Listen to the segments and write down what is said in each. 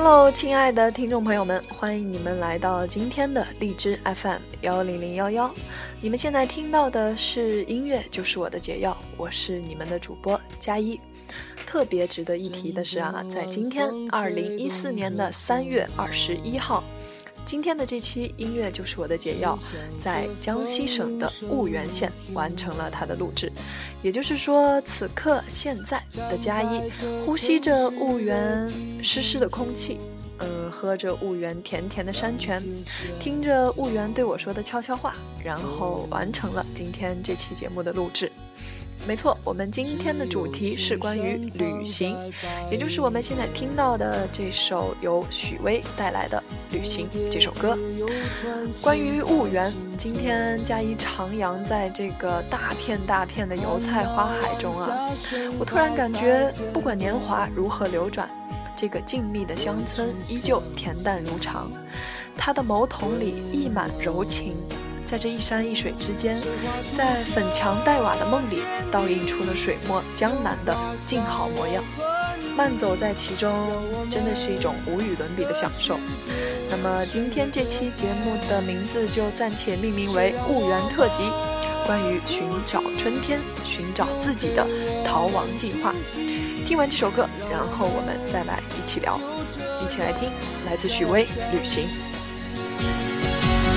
Hello，亲爱的听众朋友们，欢迎你们来到今天的荔枝 FM 幺零零幺幺。你们现在听到的是音乐，就是我的解药。我是你们的主播佳一。特别值得一提的是啊，在今天二零一四年的三月二十一号。今天的这期音乐就是我的解药，在江西省的婺源县完成了它的录制，也就是说，此刻现在的佳一呼吸着婺源湿湿的空气，嗯，喝着婺源甜甜的山泉，听着婺源对我说的悄悄话，然后完成了今天这期节目的录制。没错，我们今天的主题是关于旅行，也就是我们现在听到的这首由许巍带来的《旅行》这首歌。关于婺源，今天嘉一徜徉在这个大片大片的油菜花海中啊，我突然感觉，不管年华如何流转，这个静谧的乡村依旧恬淡如常，他的眸瞳里溢满柔情。在这一山一水之间，在粉墙黛瓦的梦里，倒映出了水墨江南的静好模样。慢走在其中，真的是一种无与伦比的享受。那么今天这期节目的名字就暂且命名为《婺源特辑》，关于寻找春天、寻找自己的逃亡计划。听完这首歌，然后我们再来一起聊，一起来听来自许巍《旅行》。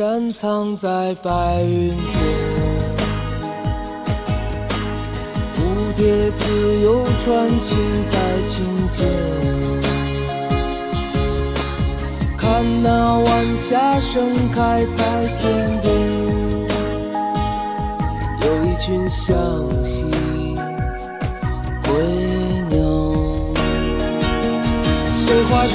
山藏在白云间，蝴蝶自由穿行在青间。看那晚霞盛开在天边，有一群向西归鸟，谁画出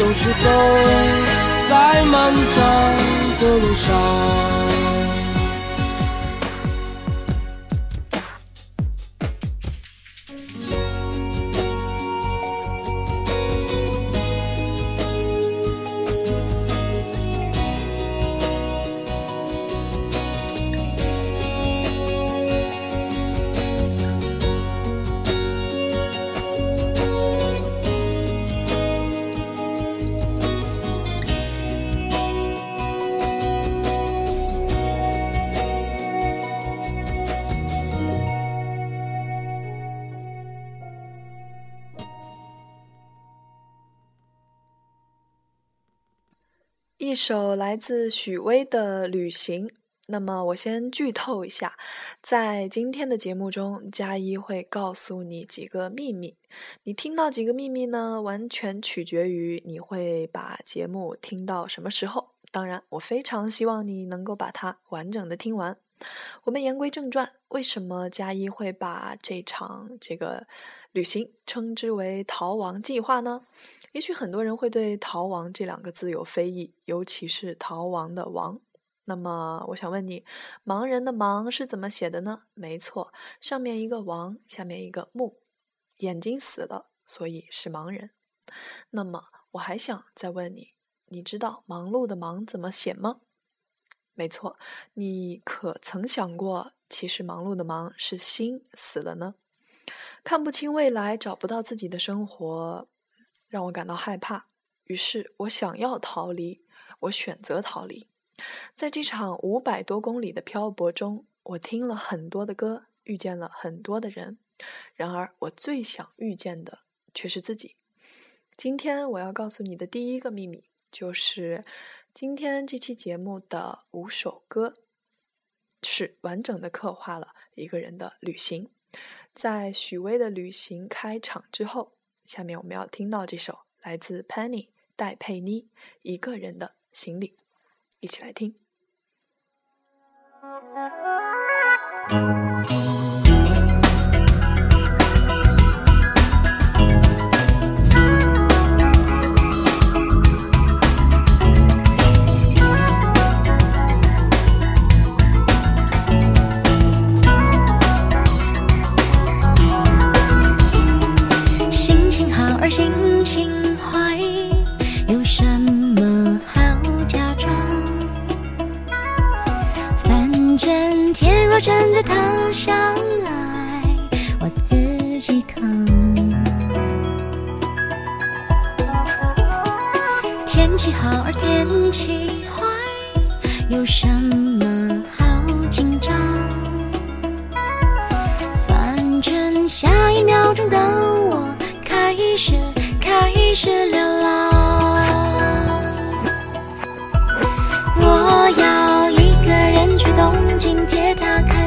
总是走在漫长的路上。一首来自许巍的《旅行》。那么，我先剧透一下，在今天的节目中，佳一会告诉你几个秘密。你听到几个秘密呢？完全取决于你会把节目听到什么时候。当然，我非常希望你能够把它完整的听完。我们言归正传，为什么佳一会把这场这个旅行称之为逃亡计划呢？也许很多人会对“逃亡”这两个字有非议，尤其是“逃亡”的“亡”。那么，我想问你，“盲人”的“盲”是怎么写的呢？没错，上面一个“王”，下面一个“木”，眼睛死了，所以是盲人。那么，我还想再问你，你知道“忙碌”的“忙”怎么写吗？没错，你可曾想过其实忙碌的忙是心死了呢？看不清未来，找不到自己的生活，让我感到害怕。于是我想要逃离，我选择逃离。在这场五百多公里的漂泊中，我听了很多的歌，遇见了很多的人。然而，我最想遇见的却是自己。今天我要告诉你的第一个秘密，就是今天这期节目的五首歌，是完整的刻画了一个人的旅行。在许巍的旅行开场之后，下面我们要听到这首来自 Penny 戴佩妮一个人的行李，一起来听。真的塌下来，我自己扛。天气好而天气坏，有什么好紧张？反正下一秒钟的我开始开始流浪。我要一个人去东京たか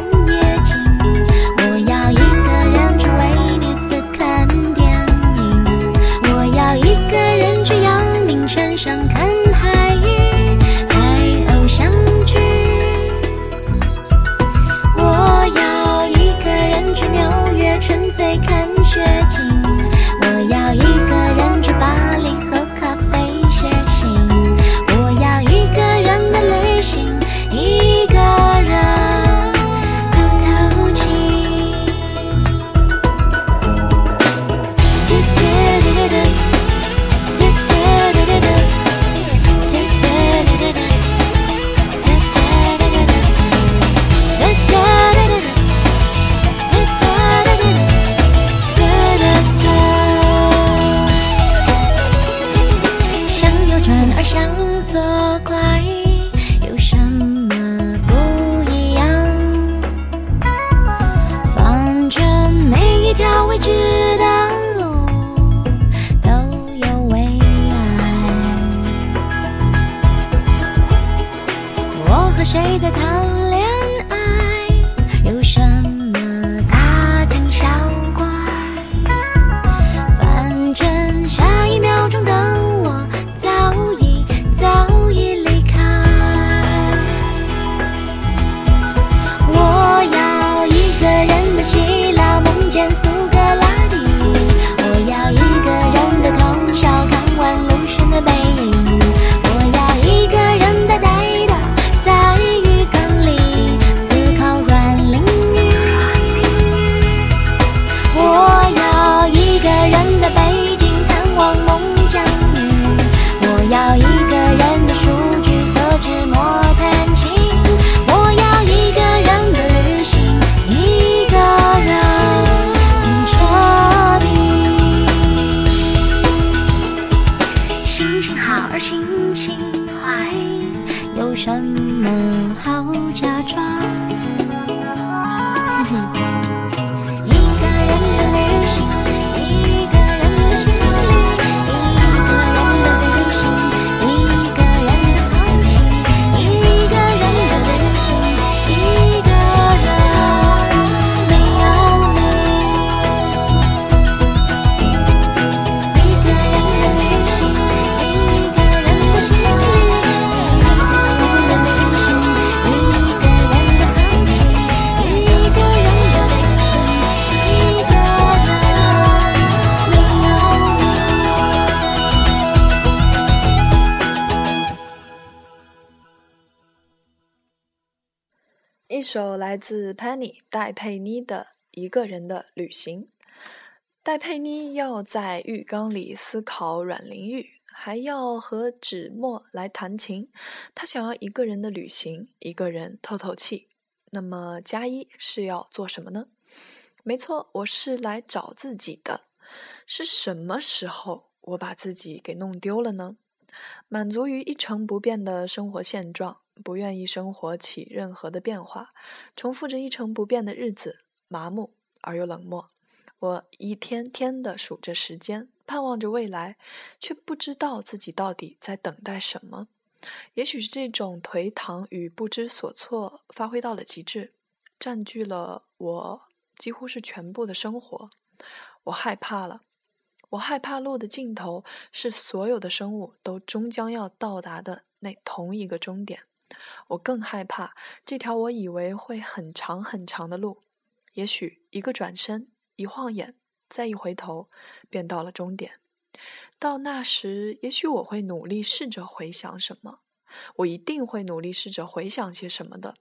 首来自 Penny 戴佩妮的一个人的旅行。戴佩妮要在浴缸里思考阮玲玉，还要和纸墨来弹琴。她想要一个人的旅行，一个人透透气。那么加一是要做什么呢？没错，我是来找自己的。是什么时候我把自己给弄丢了呢？满足于一成不变的生活现状，不愿意生活起任何的变化，重复着一成不变的日子，麻木而又冷漠。我一天天的数着时间，盼望着未来，却不知道自己到底在等待什么。也许是这种颓唐与不知所措发挥到了极致，占据了我几乎是全部的生活。我害怕了，我害怕路的尽头是所有的生物都终将要到达的那同一个终点。我更害怕这条我以为会很长很长的路，也许一个转身，一晃眼，再一回头，便到了终点。到那时，也许我会努力试着回想什么，我一定会努力试着回想些什么的。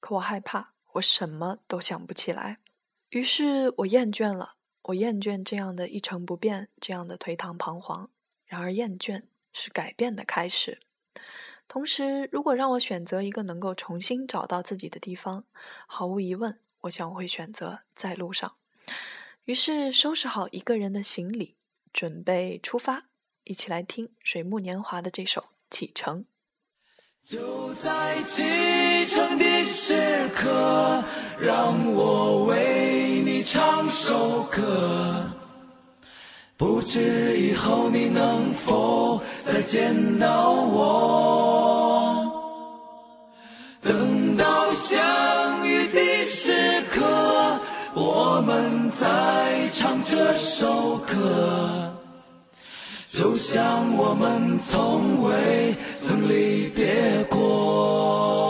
可我害怕，我什么都想不起来。于是我厌倦了，我厌倦这样的一成不变，这样的颓唐彷徨。然而，厌倦是改变的开始。同时，如果让我选择一个能够重新找到自己的地方，毫无疑问，我想我会选择在路上。于是，收拾好一个人的行李。准备出发，一起来听水木年华的这首《启程》。就在启程的时刻，让我为你唱首歌。不知以后你能否再见到我？等到相遇的时刻。我们在唱这首歌，就像我们从未曾离别过。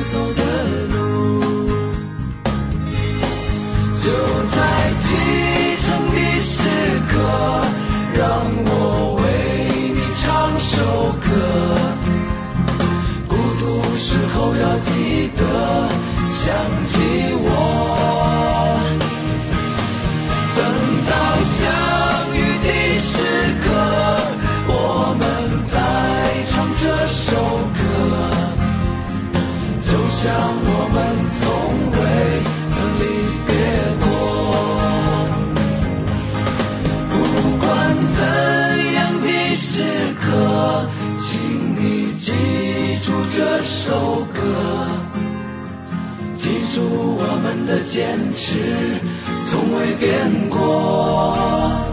一直的坚持。从未变过。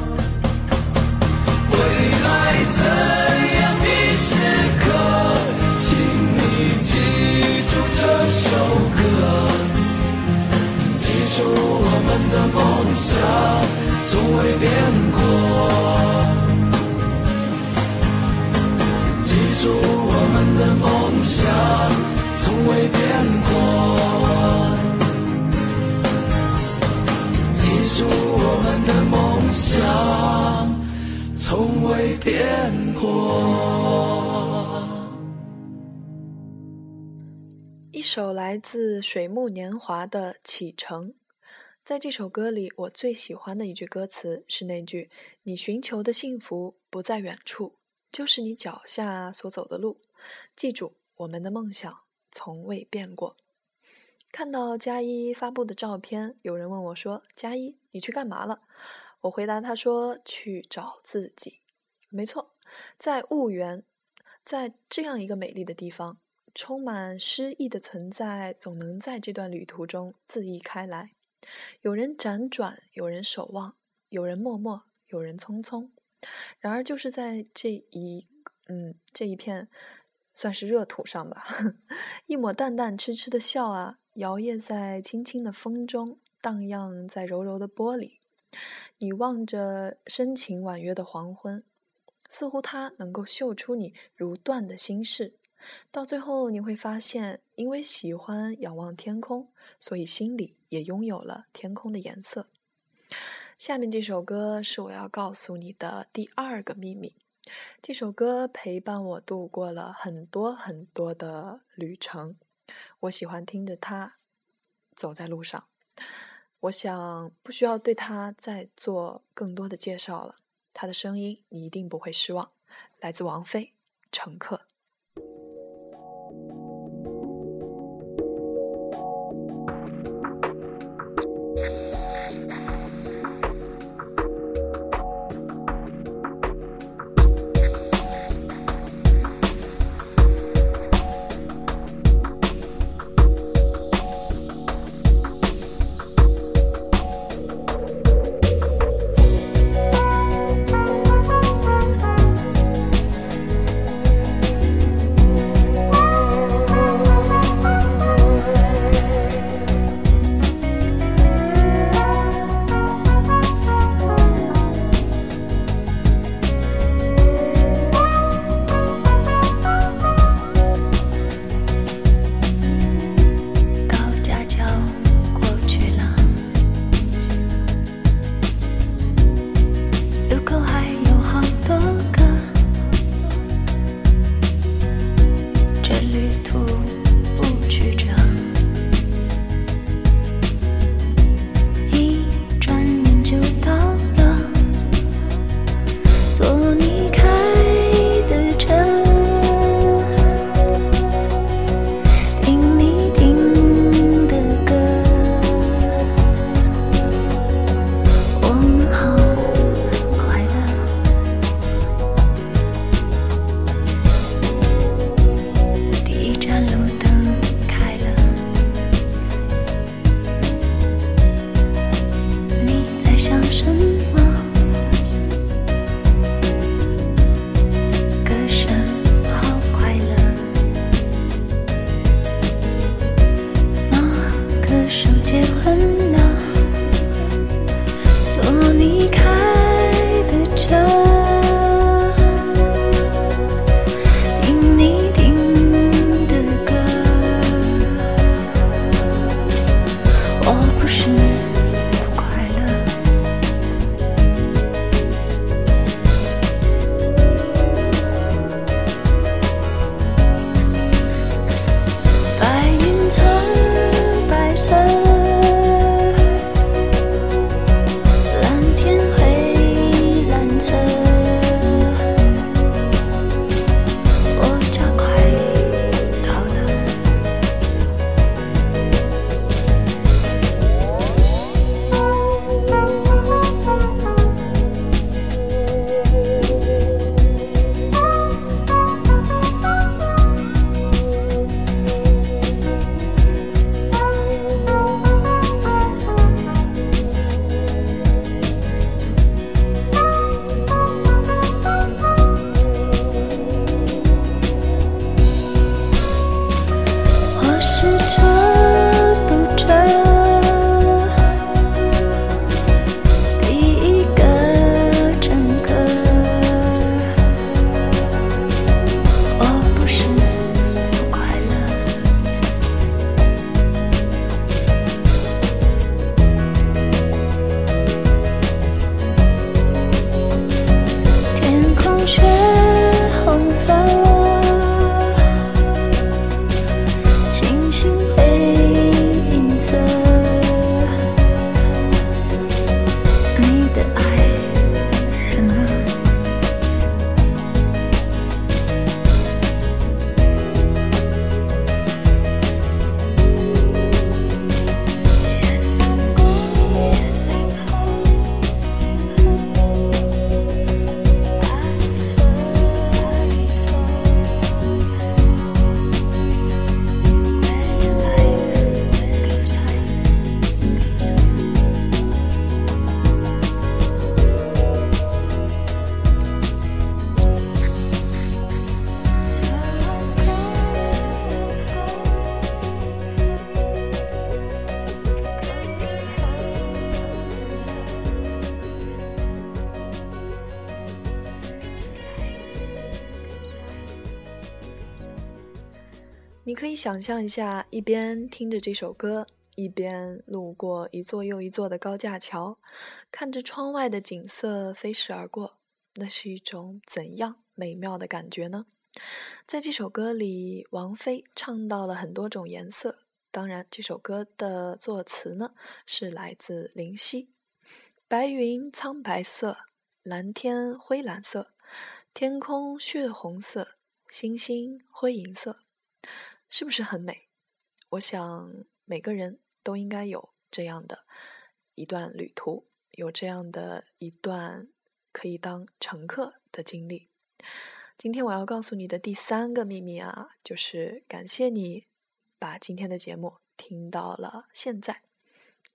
首来自水木年华的《启程》。在这首歌里，我最喜欢的一句歌词是那句：“你寻求的幸福不在远处，就是你脚下所走的路。”记住，我们的梦想从未变过。看到佳一发布的照片，有人问我说：“佳一，你去干嘛了？”我回答他说：“去找自己。”没错，在婺源，在这样一个美丽的地方，充满诗意的存在，总能在这段旅途中恣意开来。有人辗转，有人守望，有人默默，有人匆匆。然而，就是在这一嗯这一片，算是热土上吧，一抹淡淡痴痴的笑啊。摇曳在轻轻的风中，荡漾在柔柔的波里。你望着深情婉约的黄昏，似乎它能够嗅出你如缎的心事。到最后，你会发现，因为喜欢仰望天空，所以心里也拥有了天空的颜色。下面这首歌是我要告诉你的第二个秘密。这首歌陪伴我度过了很多很多的旅程。我喜欢听着它走在路上，我想不需要对它再做更多的介绍了。它的声音你一定不会失望，来自王菲，《乘客》。你可以想象一下，一边听着这首歌，一边路过一座又一座的高架桥，看着窗外的景色飞逝而过，那是一种怎样美妙的感觉呢？在这首歌里，王菲唱到了很多种颜色。当然，这首歌的作词呢是来自林夕。白云苍白色，蓝天灰蓝色，天空血红色，星星灰银色，是不是很美？我想每个人都应该有这样的一段旅途，有这样的一段可以当乘客的经历。今天我要告诉你的第三个秘密啊，就是感谢你把今天的节目听到了现在。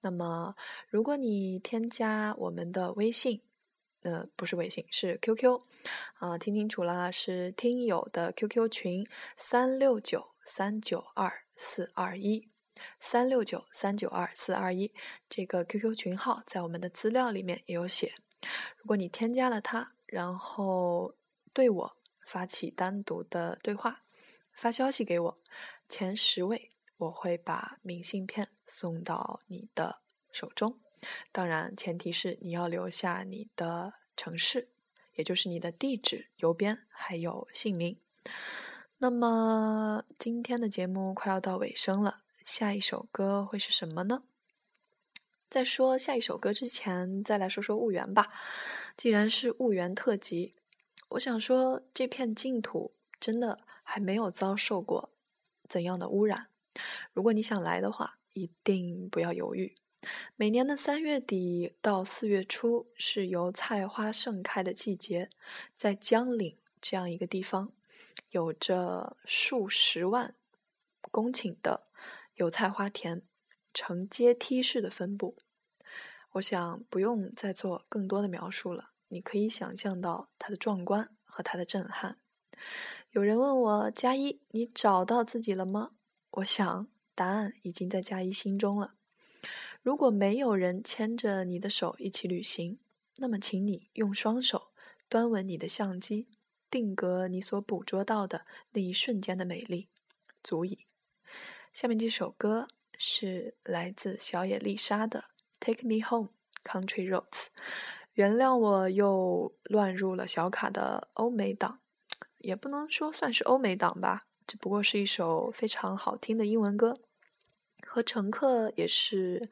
那么，如果你添加我们的微信，呃，不是微信，是 QQ，啊，听清楚了，是听友的 QQ 群三六九三九二四二一，三六九三九二四二一，这个 QQ 群号在我们的资料里面也有写。如果你添加了它，然后对我。发起单独的对话，发消息给我，前十位我会把明信片送到你的手中。当然，前提是你要留下你的城市，也就是你的地址、邮编还有姓名。那么今天的节目快要到尾声了，下一首歌会是什么呢？在说下一首歌之前，再来说说婺源吧。既然是婺源特辑。我想说，这片净土真的还没有遭受过怎样的污染。如果你想来的话，一定不要犹豫。每年的三月底到四月初是油菜花盛开的季节，在江岭这样一个地方，有着数十万公顷的油菜花田，呈阶梯式的分布。我想不用再做更多的描述了。你可以想象到它的壮观和它的震撼。有人问我加一，你找到自己了吗？我想答案已经在加一心中了。如果没有人牵着你的手一起旅行，那么请你用双手端稳你的相机，定格你所捕捉到的那一瞬间的美丽，足矣。下面这首歌是来自小野丽莎的《Take Me Home, Country Roads》。原谅我又乱入了小卡的欧美档，也不能说算是欧美档吧，只不过是一首非常好听的英文歌，和乘客也是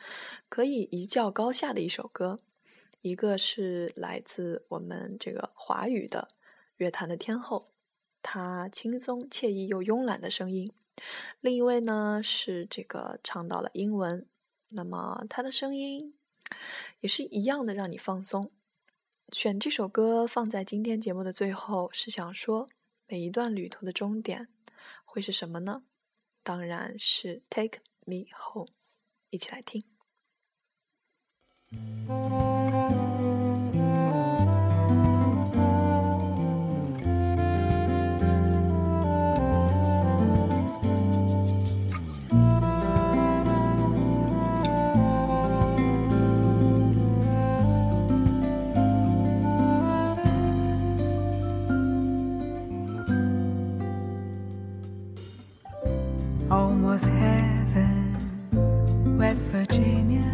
可以一较高下的一首歌。一个是来自我们这个华语的乐坛的天后，她轻松惬意又慵懒的声音；另一位呢是这个唱到了英文，那么她的声音。也是一样的，让你放松。选这首歌放在今天节目的最后，是想说，每一段旅途的终点会是什么呢？当然是 Take Me Home，一起来听。Almost heaven, West Virginia,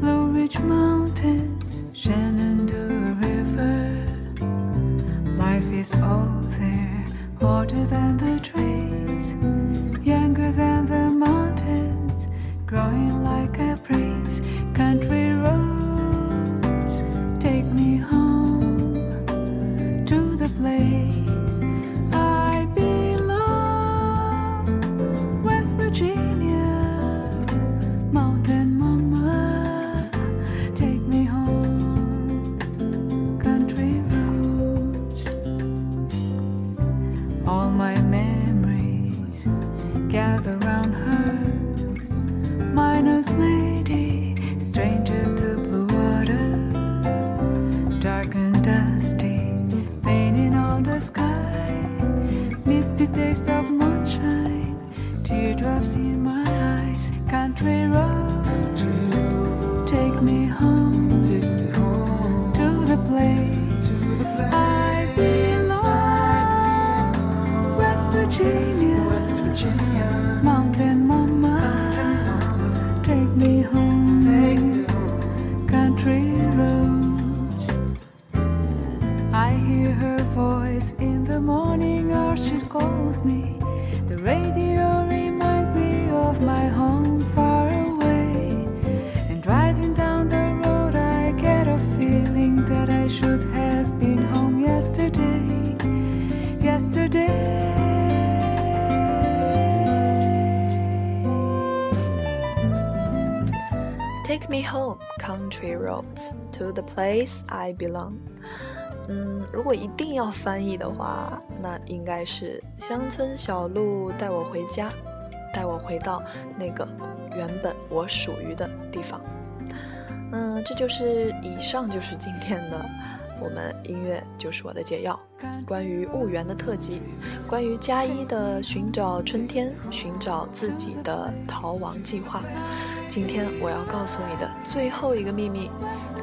Blue Ridge Mountains, Shenandoah River. Life is all there, older than the trees, Take me home, country roads, to the place I belong. 嗯，如果一定要翻译的话，那应该是乡村小路带我回家，带我回到那个原本我属于的地方。嗯，这就是以上就是今天的我们音乐就是我的解药，关于婺源的特辑，关于加一的寻找春天，寻找自己的逃亡计划。今天我要告诉你的最后一个秘密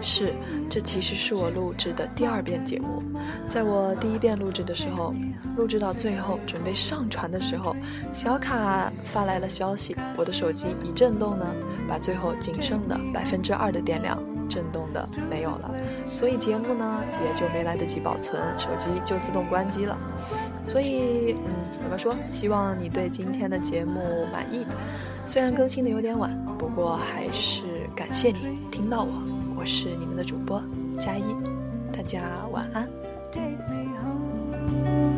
是，这其实是我录制的第二遍节目。在我第一遍录制的时候，录制到最后准备上传的时候，小卡发来了消息，我的手机一震动呢，把最后仅剩的百分之二的电量震动的没有了，所以节目呢也就没来得及保存，手机就自动关机了。所以，嗯，怎么说？希望你对今天的节目满意。虽然更新的有点晚，不过还是感谢你听到我。我是你们的主播佳一，大家晚安。Take me home.